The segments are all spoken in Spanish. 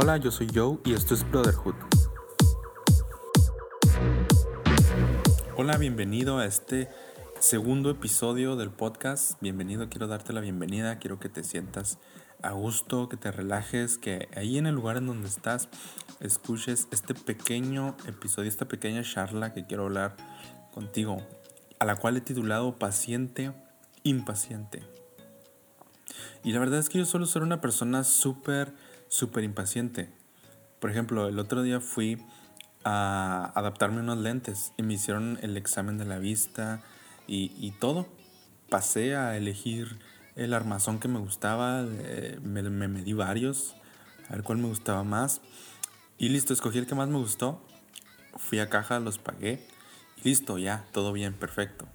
Hola, yo soy Joe y esto es Brotherhood. Hola, bienvenido a este segundo episodio del podcast. Bienvenido, quiero darte la bienvenida, quiero que te sientas a gusto, que te relajes, que ahí en el lugar en donde estás escuches este pequeño episodio, esta pequeña charla que quiero hablar contigo, a la cual he titulado Paciente, Impaciente. Y la verdad es que yo suelo ser una persona súper, súper impaciente. Por ejemplo, el otro día fui a adaptarme unos lentes y me hicieron el examen de la vista y, todo. Pasé a elegir el armazón que me gustaba, eh, me, me medí varios, a ver cuál me gustaba más. Y listo, escogí el que más me gustó. Fui a caja, los pagué. Y listo, ya, todo bien, perfecto.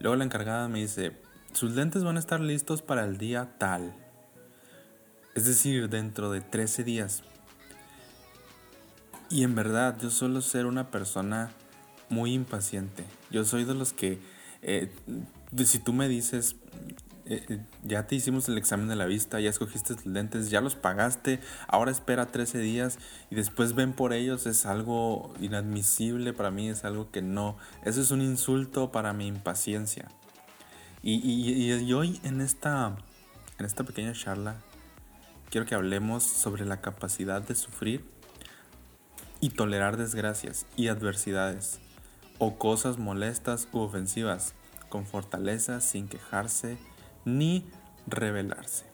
Luego la encargada me dice, sus lentes van a estar listos para el día tal. Es decir, dentro de 13 días. Y en verdad, yo suelo ser una persona muy impaciente. Yo soy de los que, eh, si tú me dices, eh, eh, ya te hicimos el examen de la vista, ya escogiste tus lentes, ya los pagaste, ahora espera 13 días y después ven por ellos, es algo inadmisible para mí, es algo que no, eso es un insulto para mi impaciencia. Y, hoy en esta, en esta pequeña charla quiero que hablemos sobre la capacidad de sufrir y tolerar desgracias y adversidades o cosas molestas u ofensivas con fortaleza sin quejarse ni rebelarse.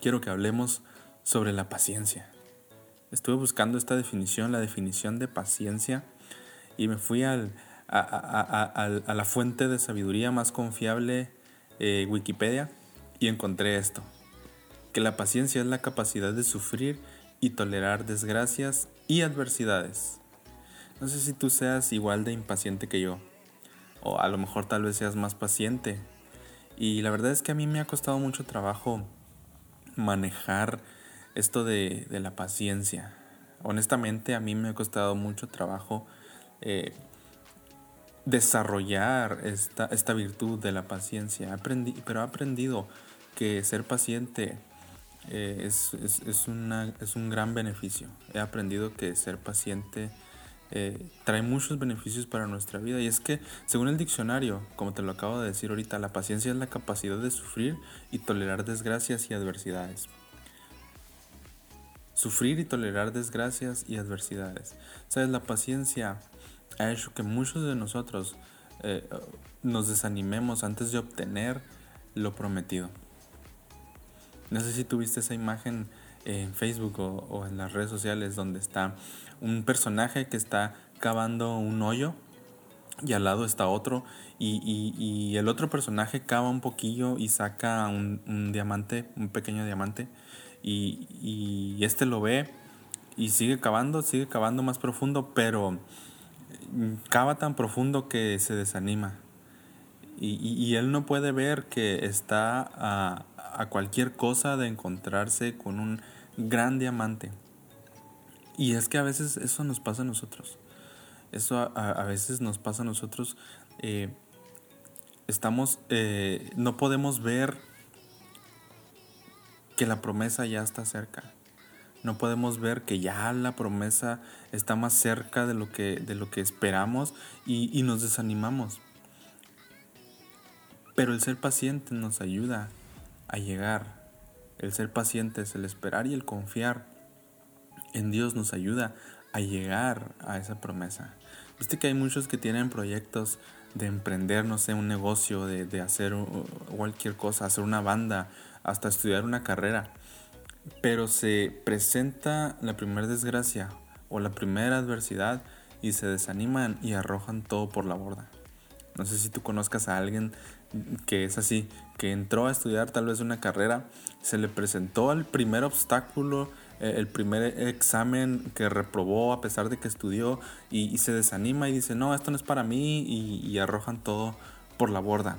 Quiero que hablemos sobre la paciencia. Estuve buscando esta definición, la definición de paciencia, y me fui a, la fuente de sabiduría más confiable, eh, Wikipedia, y encontré esto, que la paciencia es la capacidad de sufrir y tolerar desgracias y adversidades. No sé si tú seas igual de impaciente que yo, o a lo mejor tal vez seas más paciente. Y la verdad es que a mí me ha costado mucho trabajo manejar esto de, la paciencia. Honestamente a mí me ha costado mucho trabajo eh, desarrollar esta, esta virtud de la paciencia. Pero he aprendido que ser paciente eh, es, es, una, es, un gran beneficio. He aprendido que ser paciente eh, trae muchos beneficios para nuestra vida. Y es que, según el diccionario, como te lo acabo de decir ahorita, la paciencia es la capacidad de sufrir y tolerar desgracias y adversidades. Sufrir y tolerar desgracias y adversidades. Sabes, la paciencia ha hecho que muchos de nosotros eh, nos desanimemos antes de obtener lo prometido. No sé si tuviste esa imagen en Facebook o, en las redes sociales donde está un personaje que está cavando un hoyo y al lado está otro y, el otro personaje cava un poquillo y saca un, diamante, un pequeño diamante y, y, este lo ve y sigue cavando, sigue cavando más profundo, pero cava tan profundo que se desanima. Y, él no puede ver que está cualquier cosa de encontrarse con un gran diamante. Y es que a veces eso nos pasa a nosotros. Eso a, veces nos pasa a nosotros. Eh, estamos, eh, no podemos ver que la promesa ya está cerca no podemos ver que ya la promesa está más cerca de lo que, de lo que esperamos y, nos desanimamos. Pero el ser paciente nos ayuda a llegar. El ser pacientes, el esperar y el confiar en Dios nos ayuda a llegar a esa promesa. Viste que hay muchos que tienen proyectos de emprender, no sé, un negocio, de, de hacer cualquier cosa, hacer una banda, hasta estudiar una carrera. Pero se presenta la primera desgracia o la primera adversidad y se desaniman y arrojan todo por la borda. No sé si tú conozcas a alguien que es así, que entró a estudiar tal vez una carrera, se le presentó el primer obstáculo, eh, el primer examen que reprobó a pesar de que estudió y, se desanima y dice, no, esto no es para mí y, y arrojan todo por la borda.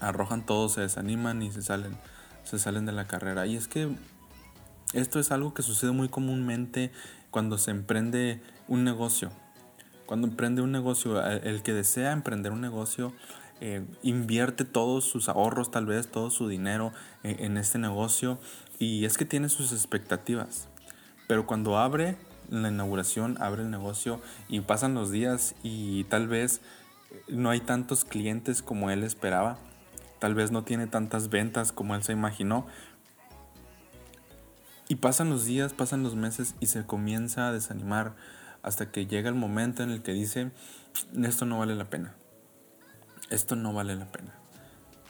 Arrojan todo, se desaniman y se salen se salen de la carrera. Y es que esto es algo que sucede muy comúnmente cuando se emprende un negocio. Cuando emprende un negocio, el que desea emprender un negocio eh, invierte todos sus ahorros, tal vez todo su dinero en, este negocio y es que tiene sus expectativas. Pero cuando abre la inauguración, abre el negocio y pasan los días y tal vez no hay tantos clientes como él esperaba, tal vez no tiene tantas ventas como él se imaginó. Y pasan los días, pasan los meses y se comienza a desanimar hasta que llega el momento en el que dice, esto no vale la pena, esto no vale la pena.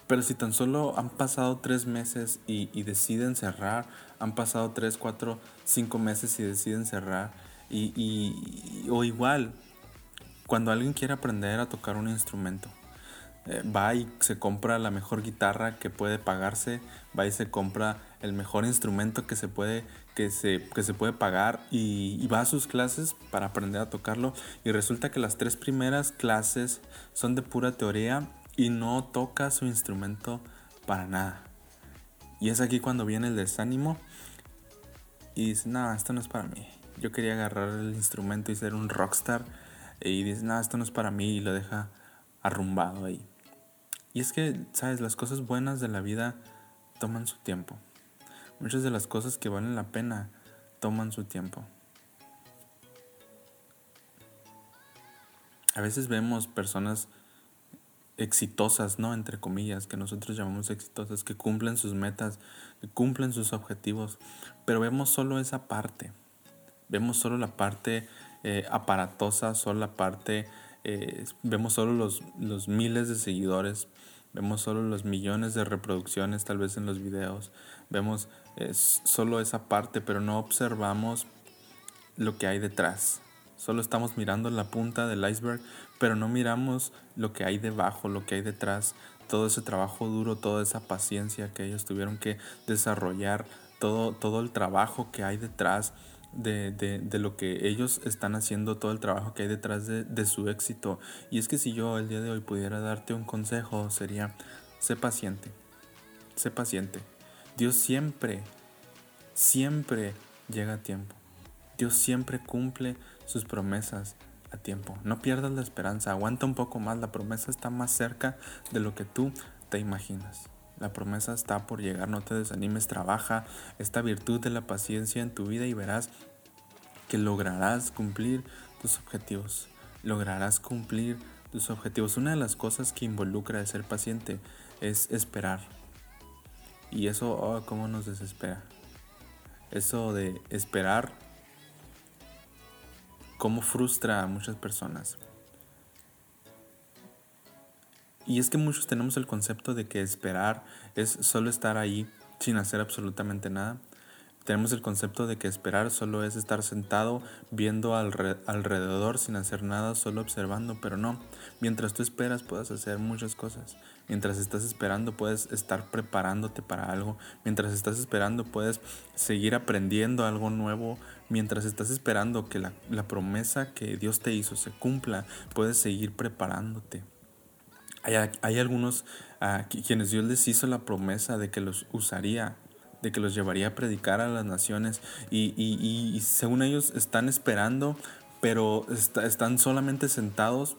Pero si tan solo han pasado tres meses y, deciden cerrar, han pasado tres, cuatro, cinco meses y deciden cerrar, y, o igual, cuando alguien quiere aprender a tocar un instrumento, eh, va y se compra la mejor guitarra que puede pagarse, va y se compra el mejor instrumento que se puede, que se, que se puede pagar y, y, va a sus clases para aprender a tocarlo y resulta que las tres primeras clases son de pura teoría y no toca su instrumento para nada. Y es aquí cuando viene el desánimo y dice, no, esto no es para mí. Yo quería agarrar el instrumento y ser un rockstar y dice, no, esto no es para mí y lo deja arrumbado ahí. Y es que, sabes, las cosas buenas de la vida toman su tiempo. Muchas de las cosas que valen la pena toman su tiempo. A veces vemos personas exitosas, ¿no? Entre comillas, que nosotros llamamos exitosas, que cumplen sus metas, que cumplen sus objetivos, pero vemos solo esa parte, vemos solo la parte eh, aparatosa, solo la parte, eh, vemos solo los, los miles de seguidores, vemos solo los millones de reproducciones tal vez en los videos, vemos eh, solo esa parte, pero no observamos lo que hay detrás. Solo estamos mirando la punta del iceberg, pero no miramos lo que hay debajo, lo que hay detrás, todo ese trabajo duro, toda esa paciencia que ellos tuvieron que desarrollar, todo, todo el trabajo que hay detrás de, de, lo que ellos están haciendo, todo el trabajo que hay detrás de, de su éxito. Y es que si yo el día de hoy pudiera darte un consejo, sería, sé paciente, sé paciente. Dios siempre, siempre llega a tiempo. Dios siempre cumple sus promesas a tiempo. No pierdas la esperanza, aguanta un poco más, la promesa está más cerca de lo que tú te imaginas. La promesa está por llegar, no te desanimes, trabaja esta virtud de la paciencia en tu vida y verás que lograrás cumplir tus objetivos. Lograrás cumplir tus objetivos. Una de las cosas que involucra ser paciente es esperar. Y eso, oh, cómo nos desespera. Eso de esperar cómo frustra a muchas personas. Y es que muchos tenemos el concepto de que esperar es solo estar ahí sin hacer absolutamente nada. Tenemos el concepto de que esperar solo es estar sentado viendo alrededor sin hacer nada, solo observando, pero no. Mientras tú esperas puedes hacer muchas cosas. Mientras estás esperando puedes estar preparándote para algo. Mientras estás esperando puedes seguir aprendiendo algo nuevo. Mientras estás esperando que la, promesa que Dios te hizo se cumpla, puedes seguir preparándote. Hay, algunos a quienes Dios les hizo la promesa de que los usaría de que los llevaría a predicar a las naciones y, según ellos están esperando, pero están solamente sentados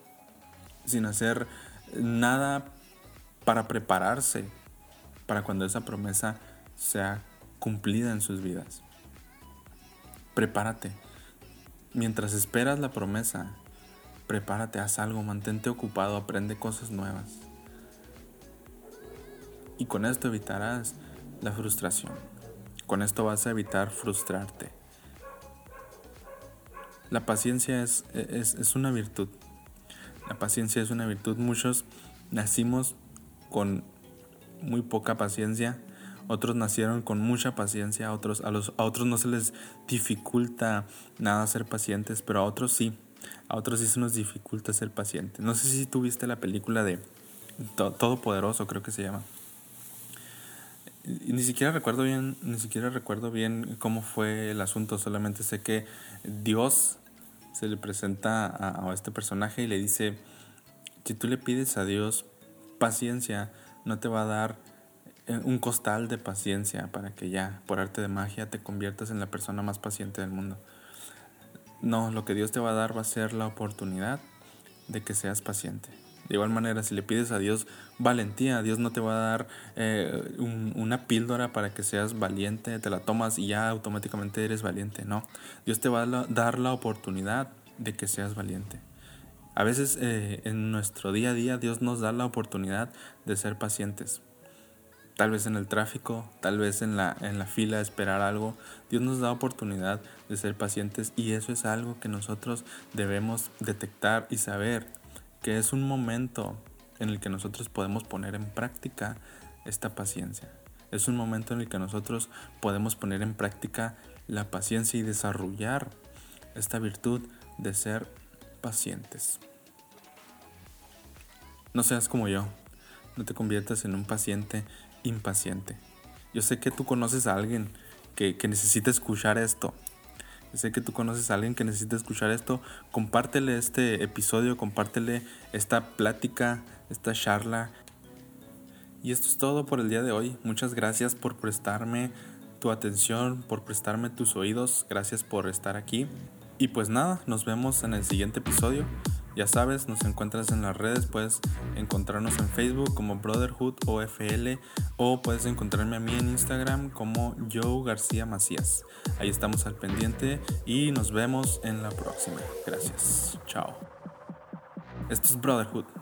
sin hacer nada para prepararse para cuando esa promesa sea cumplida en sus vidas. Prepárate. Mientras esperas la promesa, prepárate, haz algo, mantente ocupado, aprende cosas nuevas. Y con esto evitarás la frustración. Con esto vas a evitar frustrarte. La paciencia es, es, una virtud. La paciencia es una virtud. Muchos nacimos con muy poca paciencia. Otros nacieron con mucha paciencia. Otros, a, los, a otros no se les dificulta nada ser pacientes, pero a otros sí. A otros sí se nos dificulta ser pacientes. No sé si tuviste la película de Todopoderoso, creo que se llama ni siquiera recuerdo bien, ni siquiera recuerdo bien cómo fue el asunto, solamente sé que Dios se le presenta a, este personaje y le dice, si tú le pides a Dios paciencia, no te va a dar eh, un costal de paciencia para que ya, por arte de magia, te conviertas en la persona más paciente del mundo. No, lo que Dios te va a dar va a ser la oportunidad de que seas paciente De igual manera, si le pides a Dios valentía, Dios no te va a dar eh, una píldora para que seas valiente, te la tomas y ya automáticamente eres valiente, no. Dios te va a dar la oportunidad de que seas valiente. A veces eh, en nuestro día a día Dios nos da la oportunidad de ser pacientes. Tal vez en el tráfico, tal vez en la, en la fila de esperar algo. Dios nos da oportunidad de ser pacientes y eso es algo que nosotros debemos detectar y saber que es un momento en el que nosotros podemos poner en práctica esta paciencia. Es un momento en el que nosotros podemos poner en práctica la paciencia y desarrollar esta virtud de ser pacientes. No seas como yo, no te conviertas en un paciente impaciente. Yo sé que tú conoces a alguien que, necesita escuchar esto. Yo sé que tú conoces a alguien que necesita escuchar esto. Compártele este episodio, compártele esta plática, esta charla. Y esto es todo por el día de hoy. Muchas gracias por prestarme tu atención, por prestarme tus oídos. Gracias por estar aquí. Y pues nada, nos vemos en el siguiente episodio. Ya sabes, nos encuentras en las redes, puedes encontrarnos en Facebook como Brotherhood OFL o puedes encontrarme a mí en Instagram como Joe García Macías. Ahí estamos al pendiente y nos vemos en la próxima. Gracias. Chao. Esto es Brotherhood.